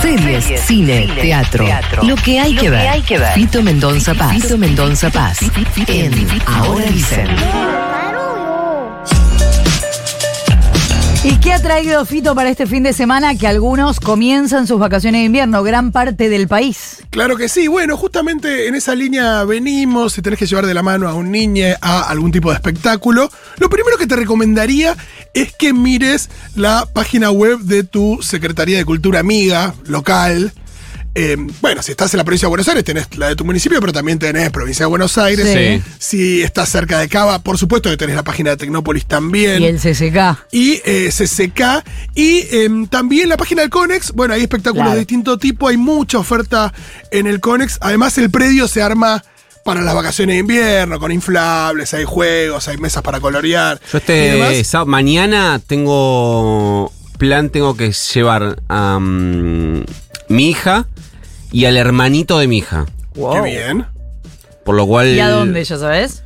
Series, cine, teatro, Lo que hay que ver. Fito Mendonza Paz. Fito Mendonza Paz. En Ahora dicen. ¿Y qué ha traído Fito para este fin de semana? Que algunos comienzan sus vacaciones de invierno, gran parte del país. Claro que sí. Bueno, justamente en esa línea venimos. Si tenés que llevar de la mano a un niño a algún tipo de espectáculo, lo primero que te recomendaría es que mires la página web de tu Secretaría de Cultura amiga local. Eh, bueno, si estás en la provincia de Buenos Aires, tenés la de tu municipio, pero también tenés provincia de Buenos Aires. Sí. Si estás cerca de Cava, por supuesto que tenés la página de Tecnópolis también. Y el CCK. y eh, CCK. Y em, también la página del Conex. Bueno, hay espectáculos Claro. de distinto tipo, hay mucha oferta en el Conex. Además, el predio se arma para las vacaciones de invierno, con inflables, hay juegos, hay mesas para colorear. Yo este sábado- mañana tengo plan, tengo que llevar a mm, mi hija y al hermanito de mi hija. Qué bien. Por lo cual ¿Y a dónde, ya sabes?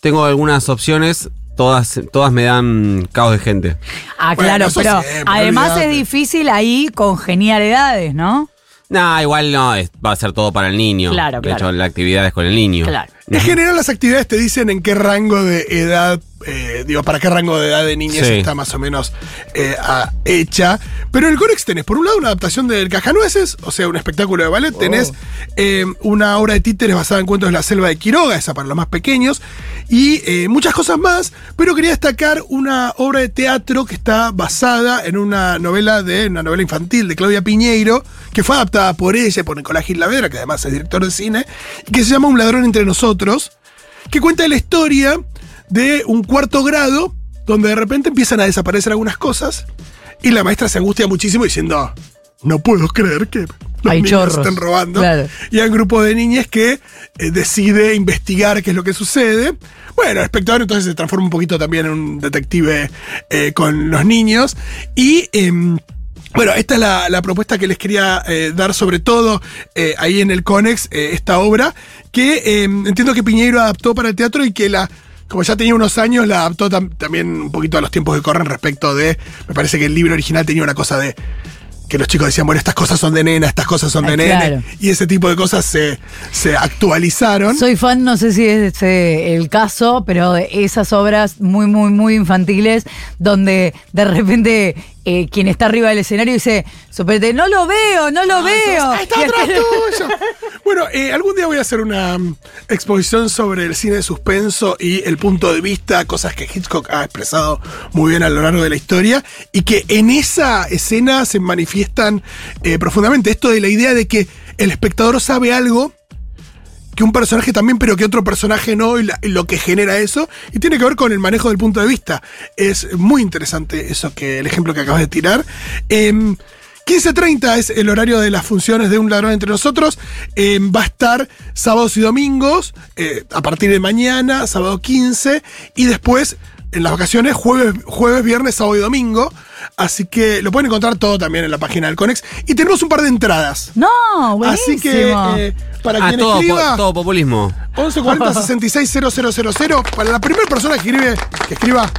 tengo algunas opciones, todas, todas me dan caos de gente. Ah, Bueno, claro, pero siempre, además es difícil ahí congeniar edades, ¿no? Nah, igual no, es- va a ser todo para el niño. Claro, De claro. hecho, la actividad es con el niño. Claro. En general, las actividades te dicen en qué rango de edad, eh, digo, para qué rango de edad de niñez Sí. está más o menos eh, a- hecha. Pero en el Conex tenés, por un lado, una adaptación del Cajanueces, o sea, un espectáculo de ballet. Tenés eh, una obra de títeres basada en cuentos de la selva de Quiroga, esa para los más pequeños, y muchas cosas más. Pero quería destacar una obra de teatro que está basada en una novela de una novela infantil de Claudia Piñeiro, que fue adaptada por ella, por Nicolás Gil Lavera, que además es director de cine, y que se llama Un ladrón entre nosotros que cuenta la historia de un cuarto grado donde de repente empiezan a desaparecer algunas cosas y la maestra se angustia muchísimo diciendo, no puedo creer que los Hay niños chorros". estén robando. Claro. Y hay un grupo de niñas que eh, decide investigar qué es lo que sucede. Bueno, el espectador entonces se transforma un poquito también en un detective eh, con los niños y... em, bueno, esta es la, la propuesta que les quería eh, dar sobre todo eh, ahí en el Conex, eh, esta obra, que eh, entiendo que Piñeiro adaptó para el teatro y que la, como ya tenía unos años, la adaptó tam- también un poquito a los tiempos que corren respecto de, me parece que el libro original tenía una cosa de que los chicos decían, bueno, estas cosas son de nena, estas cosas son Ah, de nene, claro. y ese tipo de cosas se, se actualizaron. Soy fan, no sé si es este el caso, pero de esas obras muy, muy, muy infantiles, donde de repente eh, quien está arriba del escenario dice, "Superte, no lo veo, no lo veo. Ah, está atrás tuyo. Bueno, eh, algún día voy a hacer una mm, exposición sobre el cine de suspenso y el punto de vista, cosas que Hitchcock ha expresado muy bien a lo largo de la historia y que en esa escena se manifiestan eh, profundamente. Esto de la idea de que el espectador sabe algo que un personaje también, pero que otro personaje no, y, lo que genera eso, y tiene que ver con el manejo del punto de vista. Es muy interesante eso que el ejemplo que acabas de tirar. Em, 15.30 es el horario de las funciones de Un Ladrón entre nosotros. Em, va a estar sábados y domingos, eh, a partir de mañana, sábado 15, y después en las vacaciones, jueves, jueves, viernes, sábado y domingo. Así que lo pueden encontrar todo también en la página del Conex. Y tenemos un par de entradas. No, buenísimo. Así que eh, para Ah, quien todo, escriba. po- todo populismo. 1140 660000 para la primera persona que escribe que escriba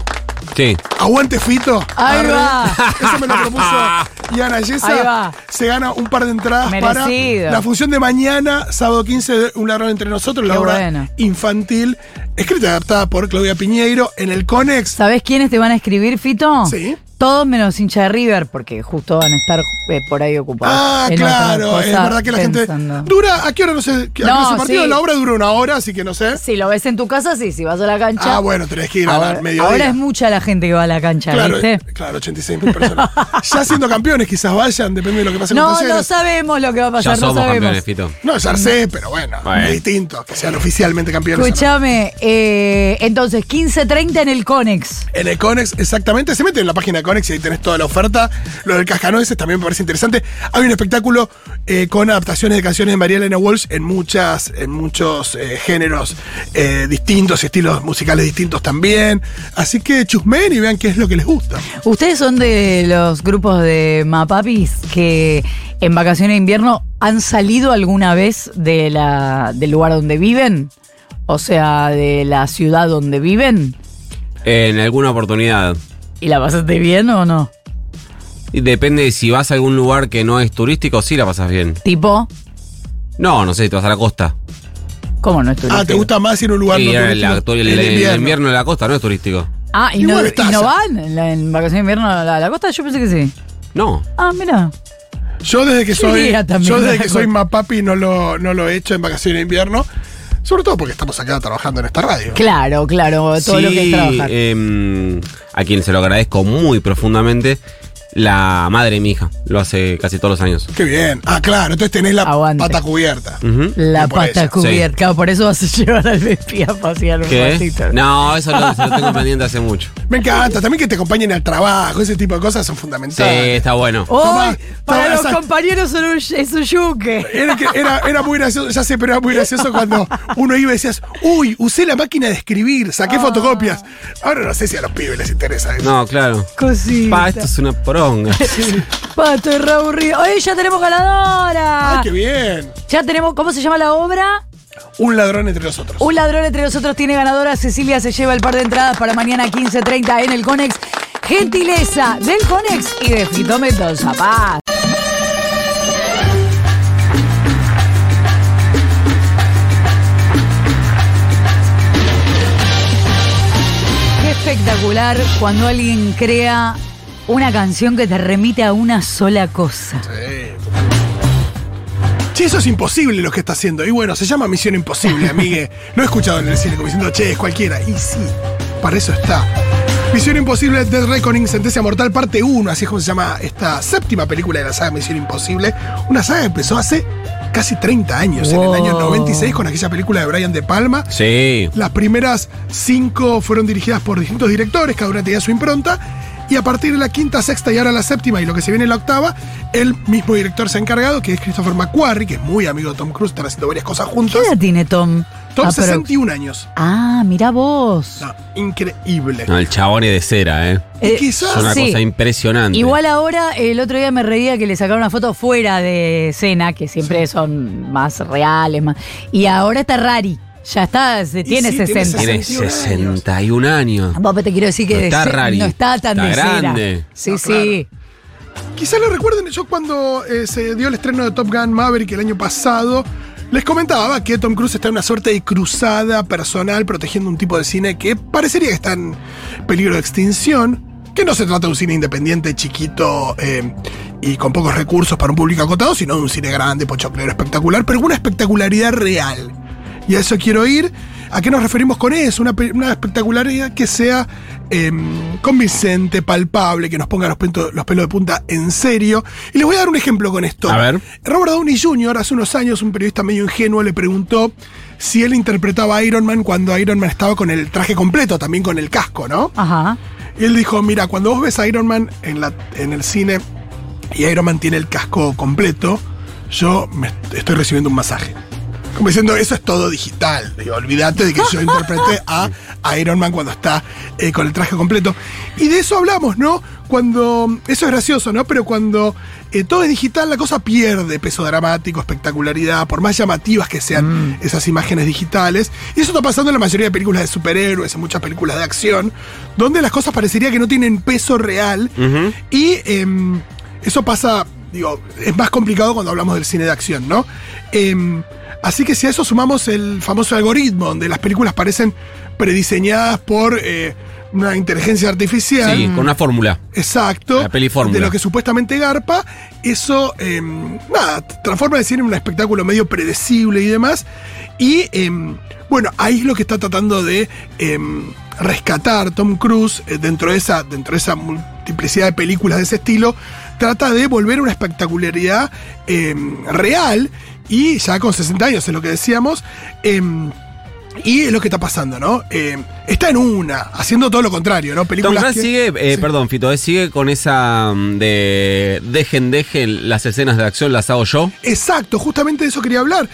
Sí. aguante Fito Ahí arre. va. eso me lo propuso Iana Ahí Yesa va. se gana un par de entradas Merecido. para la función de mañana sábado 15 de Un ladrón entre nosotros la Qué obra bueno. infantil escrita y adaptada por Claudia Piñeiro en el Conex ¿Sabés quiénes te van a escribir, Fito? Sí. Todos menos hincha de River, porque justo van a estar eh, por ahí ocupados. Ah, en claro, es verdad que la pensando. gente dura, ¿a qué hora no sé? ¿A qué hora No, el partido? sí. La obra dura una hora, así que no sé. Si lo ves en tu casa, sí, si vas a la cancha. Ah, bueno, tenés que ir a ahora, la mediodía. ahora es mucha la gente que va a la cancha, Claro, ¿viste? claro, 86 mil personas. ya siendo campeones, quizás vayan, depende de lo que pase con No, Talleres. no sabemos lo que va a Ya pasar, no somos sabemos. campeones, Fito. No, ya sé, pero bueno, Bueno. es distinto que sean oficialmente campeones. no. Escúchame, eh, entonces, 15.30 en el Conex. En el Conex, exactamente, se mete en la página de Conex y ahí tenés toda la oferta. Lo del Cascanueces también me parece interesante. Hay un espectáculo eh, con adaptaciones de canciones de María Elena Walsh en muchas, en muchos eh, géneros eh, distintos y estilos musicales distintos también. Así que chusmen y vean qué es lo que les gusta. ¿Ustedes son de los grupos de Mapapis que en vacaciones de invierno han salido alguna vez de la, del lugar donde viven? O sea, de la ciudad donde viven. En alguna oportunidad. ¿Y la pasaste bien o no? Y depende de si vas a algún lugar que no es turístico, sí la pasas bien. Tipo, No, no sé, te vas a la costa. ¿cómo no es Ah, turístico? ¿te gusta más ir a un lugar Sí, no el, turístico? el- En el invierno. invierno de la costa no es turístico. Ah, ¿y no, Igual y está no allá. van en, la- en vacaciones de invierno a la, a la costa? Yo pensé que sí. No. Ah, mira. Yo desde que Yo soy, iría también yo a desde la que soy costa. mapapi no lo, no lo he hecho en vacaciones de invierno. Sobre todo porque estamos acá trabajando en esta radio. Claro, claro, todo lo que es trabajar. em, a quien se lo agradezco muy profundamente, la madre de mi hija. Lo hace casi todos los años. Qué bien. Ah, claro, entonces tenés la Aguante. pata cubierta. La por pata cubierta. Claro, por eso vas a llevar al Vespi a pasear un ¿Qué? ratito. No, eso lo, lo tengo pendiente hace mucho. Me encanta. También que te acompañen al trabajo. Ese tipo de cosas son Sí, fundamentales. está bueno. Hoy, Tomá, para los esa- compañeros son un- es un yuque. Era, que- era, era muy gracioso, ya sé, pero era muy gracioso cuando uno iba y decías, uy, usé la máquina de escribir, saqué fotocopias. Ahora no sé si a los pibes les interesa eso. No, claro. Cosita. Pa, esto es una poronga. Pa, estoy re aburrido. Oye, ya tenemos ganadora. ¡Ay, qué bien! Ya tenemos, ¿cómo se llama la obra? Un ladrón entre nosotros. Un ladrón entre nosotros tiene ganadora. Cecilia se lleva el par de entradas para mañana 15.30 en el Conex. Gentileza del Conex y de Fito Mendoza Paz. Qué espectacular cuando alguien crea una canción que te remite a una sola cosa. Che, eso es imposible lo que está haciendo. Y bueno, se llama Misión Imposible, amigue. Lo he escuchado en el cine como diciendo, che, es cualquiera. Y sí, para eso está. Misión Imposible, Dead Reckoning, Sentencia Mortal, parte 1, así es como se llama esta séptima película de la saga Misión Imposible. Una saga que empezó hace casi 30 años, en el año 96, con aquella película de Brian De Palma. Sí. Las primeras cinco fueron dirigidas por distintos directores, cada una tenía su impronta. Y a partir de la quinta, sexta y ahora la séptima y lo que se viene en la octava, el mismo director se ha encargado, que es Christopher McQuarrie, que es muy amigo de Tom Cruise, están haciendo varias cosas ¿Qué juntos. edad tiene Tom? Tom, Ah, pero- 61 años. Ah, mira vos. No, increíble. No, el chabón es de cera, ¿eh. Y Eh, quizás- Es una sí. cosa impresionante. Igual ahora, el otro día me reía que le sacaron una foto fuera de escena, que siempre son más reales, más. Y ahora está Rari. Ya está, se- tiene sí, tiene 60. Tiene 61 61 años. Vos, te quiero decir que No está ce- Rari. no está tan Está de grande. Sí, No, sí. Quizás lo recuerden, yo cuando eh, se dio el estreno de Top Gun Maverick el año pasado, les comentaba que Tom Cruise está en una suerte de cruzada personal protegiendo un tipo de cine que parecería que está en peligro de extinción, que no se trata de un cine independiente, chiquito eh, y con pocos recursos para un público acotado, sino de un cine grande, pochoclero, espectacular, pero con una espectacularidad real. Y a eso quiero ir. ¿A qué nos referimos con eso? Una, pe- una espectacularidad que sea em, convincente, palpable, que nos ponga los, pento- los pelos de punta en serio. Y les voy a dar un ejemplo con esto. A ver. Robert Downey Jr. hace unos años, un periodista medio ingenuo, le preguntó si él interpretaba a Iron Man cuando Iron Man estaba con el traje completo, también con el casco, ¿no? Ajá. Y él dijo, mira, cuando vos ves a Iron Man en, la, en el cine y Iron Man tiene el casco completo, yo me est- estoy recibiendo un masaje. Como diciendo, eso es todo digital. Digo, olvídate de que yo interprete a, a Iron Man cuando está eh, con el traje completo. Y de eso hablamos, ¿no? Cuando. Eso es gracioso, ¿no? Pero cuando eh, todo es digital, la cosa pierde peso dramático, espectacularidad, por más llamativas que sean esas imágenes digitales. Y eso está pasando en la mayoría de películas de superhéroes, en muchas películas de acción, donde las cosas parecería que no tienen peso real. Y em, eso pasa, digo, es más complicado cuando hablamos del cine de acción, ¿no? Em, así que si a eso sumamos el famoso algoritmo, donde las películas parecen prediseñadas por eh, una inteligencia artificial. Sí, con una fórmula. Exacto. La peli fórmula. De lo que supuestamente garpa, eso, em, nada, transforma el cine en un espectáculo medio predecible y demás. Y, em, bueno, ahí es lo que está tratando de rescatar Tom Cruise eh, dentro, de esa, dentro de esa multiplicidad de películas de ese estilo. Trata de volver una espectacularidad em, real y ya con 60 años, es lo que decíamos. em, y es lo que está pasando, ¿no? Em, está en una, haciendo todo lo contrario, ¿no? Tom Películas Cruise que- sigue, eh, Sí. perdón, Fito, eh, sigue con esa mm, de dejen, dejen las escenas de acción, las hago yo. Exacto, justamente de eso quería hablar.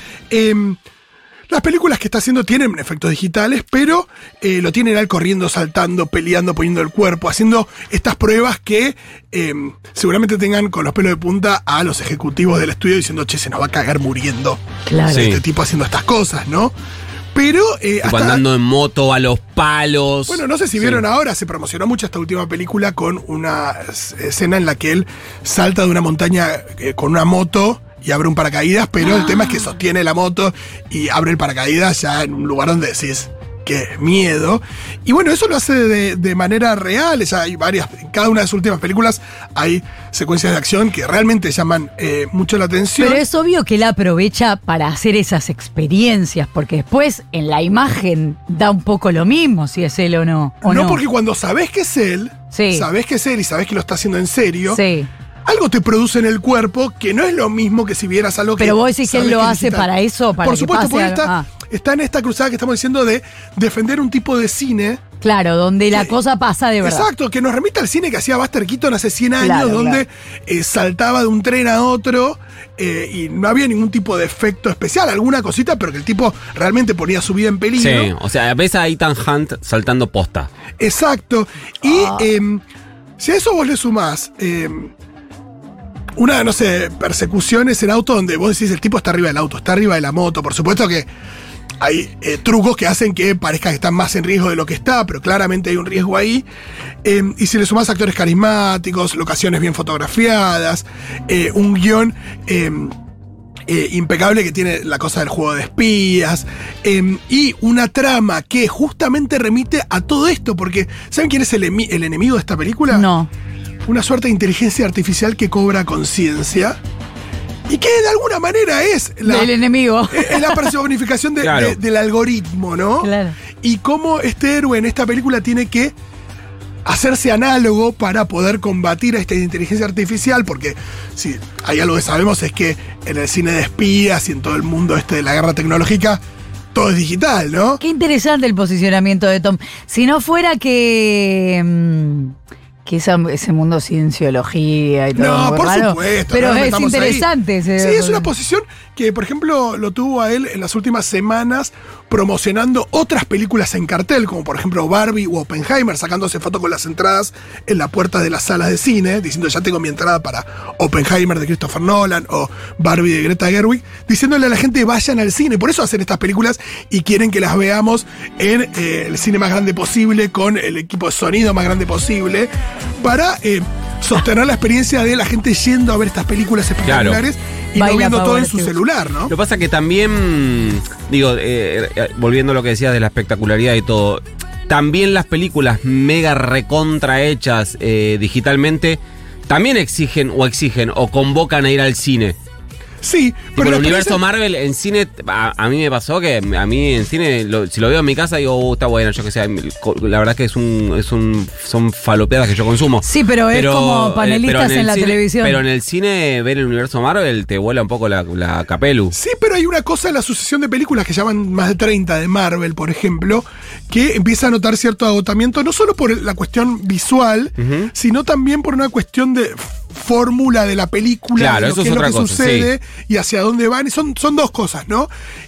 Las películas que está haciendo tienen efectos digitales, pero eh, lo tienen él corriendo, saltando, peleando, poniendo el cuerpo, haciendo estas pruebas que em, seguramente tengan con los pelos de punta a los ejecutivos del estudio diciendo, che, se nos va a cagar muriendo Claro. Sí. este tipo haciendo estas cosas, ¿no? Pero eh, hasta- andando en moto a los palos. Bueno, no sé si Sí. vieron ahora, se promocionó mucho esta última película con una escena en la que él salta de una montaña eh, con una moto y abre un paracaídas, pero el tema es que sostiene la moto y abre el paracaídas ya en un lugar donde decís que miedo. Y bueno, eso lo hace de, de manera real. Ya hay varias, en cada una de sus últimas películas hay secuencias de acción que realmente llaman eh, mucho la atención. Pero es obvio que él aprovecha para hacer esas experiencias, porque después en la imagen da un poco lo mismo si es él o no. ¿o no, no, porque cuando sabés que es él, Sí. sabés que es él y sabés que lo está haciendo en serio, Sí. Algo te produce en el cuerpo que no es lo mismo que si vieras algo que. Pero vos decís que él lo hace para eso, para Por que supuesto, pase porque está, Ah. está en esta cruzada que estamos diciendo de defender un tipo de cine. Claro, donde la Que- cosa pasa de verdad. Exacto, que nos remite al cine que hacía Buster Keaton hace 100 años, Claro, donde eh, saltaba de un tren a otro eh, y no había ningún tipo de efecto especial, alguna cosita, pero que el tipo realmente ponía su vida en peligro. Sí, o sea, ves a Ethan Hunt saltando posta. Exacto. Y Ah. em, si a eso vos le sumás em, una, no sé, persecuciones en auto donde vos decís el tipo está arriba del auto, está arriba de la moto. Por supuesto que hay eh, trucos que hacen que parezca que están más en riesgo de lo que está, pero claramente hay un riesgo ahí. Em, y si le sumás actores carismáticos, locaciones bien fotografiadas, eh, un guion. em, eh, impecable que tiene la cosa del juego de espías em, y una trama que justamente remite a todo esto, porque ¿saben quién es el, emi- el enemigo de esta película? No. Una suerte de inteligencia artificial que cobra conciencia y que de alguna manera es la, Del enemigo. es la personificación de- Claro. de- del algoritmo, ¿no? Claro. Y cómo este héroe en esta película tiene que hacerse análogo para poder combatir a esta inteligencia artificial, porque si hay algo que sabemos es que en el cine de espías y en todo el mundo este de la guerra tecnológica, todo es digital, ¿no? Qué interesante el posicionamiento de Tom. Si no fuera que. mm, que esa- ese mundo cienciología y todo. No, por supuesto. Pero no es interesante ese. Sí, es una posición que, por ejemplo, lo tuvo a él en las últimas semanas promocionando otras películas en cartel, como por ejemplo Barbie o Oppenheimer, sacándose fotos con las entradas en la puerta de las salas de cine, diciendo ya tengo mi entrada para Oppenheimer de Christopher Nolan o Barbie de Greta Gerwig, diciéndole a la gente vayan al cine. Por eso hacen estas películas y quieren que las veamos en eh, el cine más grande posible, con el equipo de sonido más grande posible, para eh, sostener la experiencia de la gente yendo a ver estas películas espectaculares y Baila no viendo todo en su celular, ¿no? Lo que pasa que también, digo, eh, eh, volviendo a lo que decías de la espectacularidad y todo, también las películas mega recontra hechas eh, digitalmente también exigen o exigen o convocan a ir al cine. Sí, pero el universo Marvel en cine, a, a mí me pasó que a mí en cine, lo- si lo veo en mi casa, digo, "Uh, está bueno, yo que sé, la verdad que es un, es un, son falopeadas que yo consumo. Sí, pero es como eh, panelistas en la cine- televisión. Pero en el cine, ver el universo Marvel te vuela un poco la, la capelu. Sí, pero hay una cosa en la sucesión de películas que llaman más de 30 de Marvel, por ejemplo, que empieza a notar cierto agotamiento, no solo por la cuestión visual, sino también por una cuestión de fórmula de la película, Claro, de lo eso que es es lo otra que cosa, sucede y hacia dónde van, y son, son dos cosas, ¿no?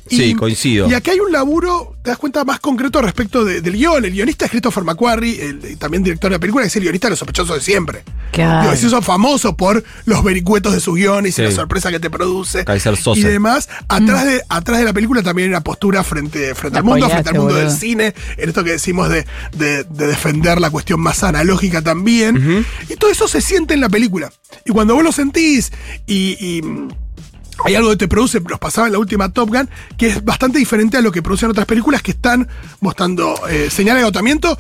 Y- Sí, coincido. Y aquí hay un laburo, te das cuenta, más concreto respecto de- del guion. El guionista es Christopher McQuarrie, el, también director de la película, que es el guionista de Los Sospechosos de Siempre. Claro. Digo, se hizo famoso por los vericuetos de sus guiones Sí. y la sorpresa que te produce. Kaiser Soze. Y demás. Atrás, de, atrás de la película también hay una postura frente, frente al mundo, frente al mundo del cine, en esto que decimos de, de- de defender la cuestión más analógica también. Y todo eso se siente en la película. Y cuando vos lo sentís y- y hay algo que te produce, nos pasaba en la última Top Gun, que es bastante diferente a lo que producen otras películas que están mostrando eh, señal de agotamiento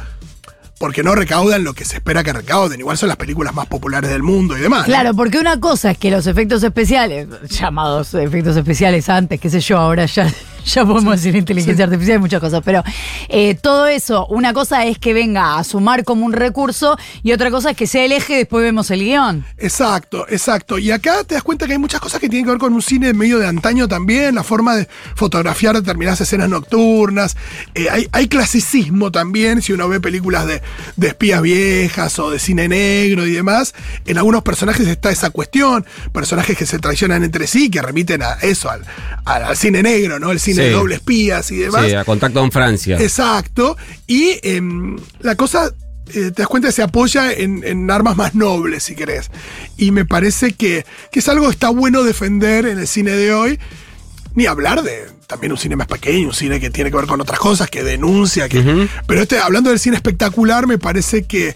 porque no recaudan lo que se espera que recauden. Igual son las películas más populares del mundo y demás. Claro, porque una cosa es que los efectos especiales, llamados efectos especiales antes, qué sé yo, ahora ya, ya podemos decir inteligencia artificial y muchas cosas, pero eh, todo eso, una cosa es que venga a sumar como un recurso y otra cosa es que sea el eje después vemos el guion. Exacto, exacto. Y acá te das cuenta que hay muchas cosas que tienen que ver con un cine medio de antaño también, la forma de fotografiar determinadas escenas nocturnas. Eh, hay, hay clasicismo también, si uno ve películas de, de espías viejas o de cine negro y demás. En algunos personajes está esa cuestión, personajes que se traicionan entre sí, que remiten a eso, al, al- al cine negro, ¿no? El cine de doble espías y demás. Sí, a contacto en Francia. Exacto. Y em, la cosa, eh, te das cuenta se apoya en, en armas más nobles, si querés. Y me parece que, que es algo que está bueno defender en el cine de hoy. Ni hablar de también un cine más pequeño, un cine que tiene que ver con otras cosas, que denuncia, que. Pero este, hablando del cine espectacular, me parece que,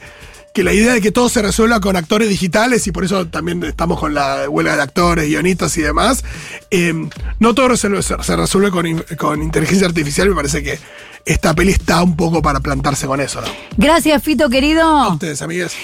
que la idea de que todo se resuelva con actores digitales, y por eso también estamos con la huelga de actores, guionistas y demás, eh, no todo resuelve- se, resuelve con, con inteligencia artificial, me parece que esta peli está un poco para plantarse con eso, ¿no? Gracias, Fito, querido. Ustedes, amigas.